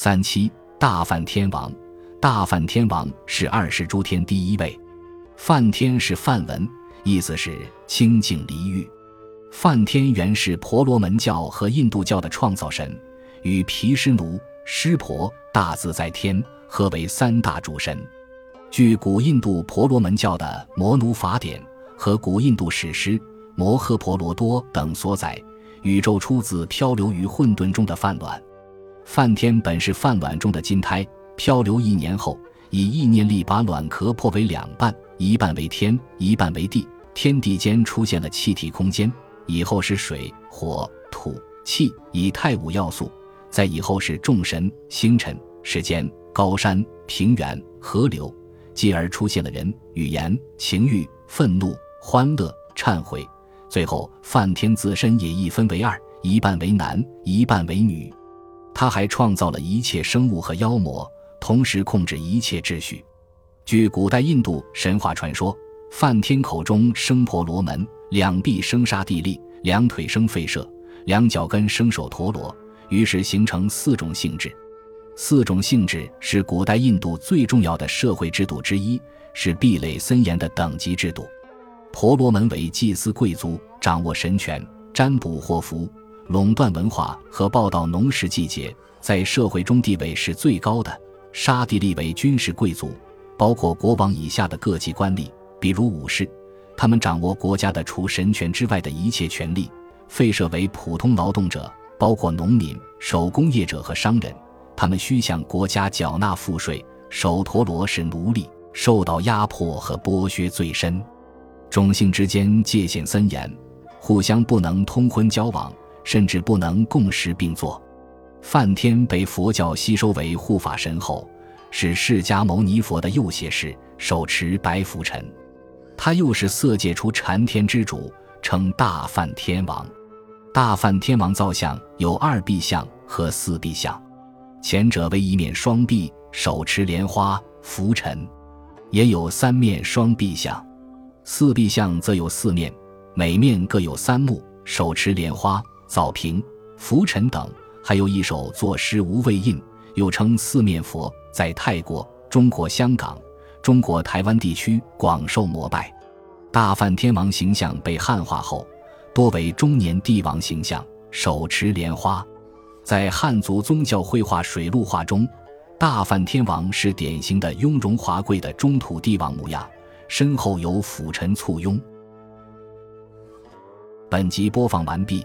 三七大梵天王，大梵天王是二十诸天第一位。梵天是梵文，意思是清净离欲。梵天原是婆罗门教和印度教的创造神，与毗湿奴、湿婆、大自在天合为三大主神。据古印度婆罗门教的《摩奴法典》和古印度史诗《摩诃婆罗多》等所载，宇宙出自漂流于混沌中的梵卵。梵天本是饭碗中的金胎，漂流一年后，以意念力把卵壳破为两半，一半为天，一半为地。天地间出现了气体空间，以后是水、火、土、气，以太五要素。在以后是众神、星辰、时间、高山、平原、河流，继而出现了人、语言、情欲、愤怒、欢乐、忏悔。最后，梵天自身也一分为二，一半为男，一半为女。他还创造了一切生物和妖魔，同时控制一切秩序。据古代印度神话传说，梵天口中生婆罗门，两臂生沙地利，两腿生吠舍，两脚跟生首陀罗，于是形成四种性质。四种性质是古代印度最重要的社会制度之一，是壁垒森严的等级制度。婆罗门为祭司贵族，掌握神权，占卜祸福。垄断文化和报道农时季节，在社会中地位是最高的。沙地利为军事贵族，包括国王以下的各级官吏，比如武士，他们掌握国家的除神权之外的一切权利。废舍为普通劳动者，包括农民、手工业者和商人，他们需向国家缴纳赋税。首陀罗是奴隶，受到压迫和剥削最深。种姓之间界限森严，互相不能通婚交往。甚至不能共食并坐。梵天被佛教吸收为护法神后，是释迦牟尼佛的右胁侍，手持白拂尘。他又是色界出禅天之主，称大梵天王。大梵天王造像有二臂像和四臂像，前者为一面双臂，手持莲花拂尘；也有三面双臂像。四臂像则有四面，每面各有三目，手持莲花。枣瓶、浮尘等，还有一首作诗无畏印，又称四面佛，在泰国、中国香港、中国台湾地区广受膜拜。大梵天王形象被汉化后，多为中年帝王形象，手持莲花。在汉族宗教绘画水陆画中，大梵天王是典型的雍容华贵的中土帝王模样，身后有辅臣簇拥。本集播放完毕。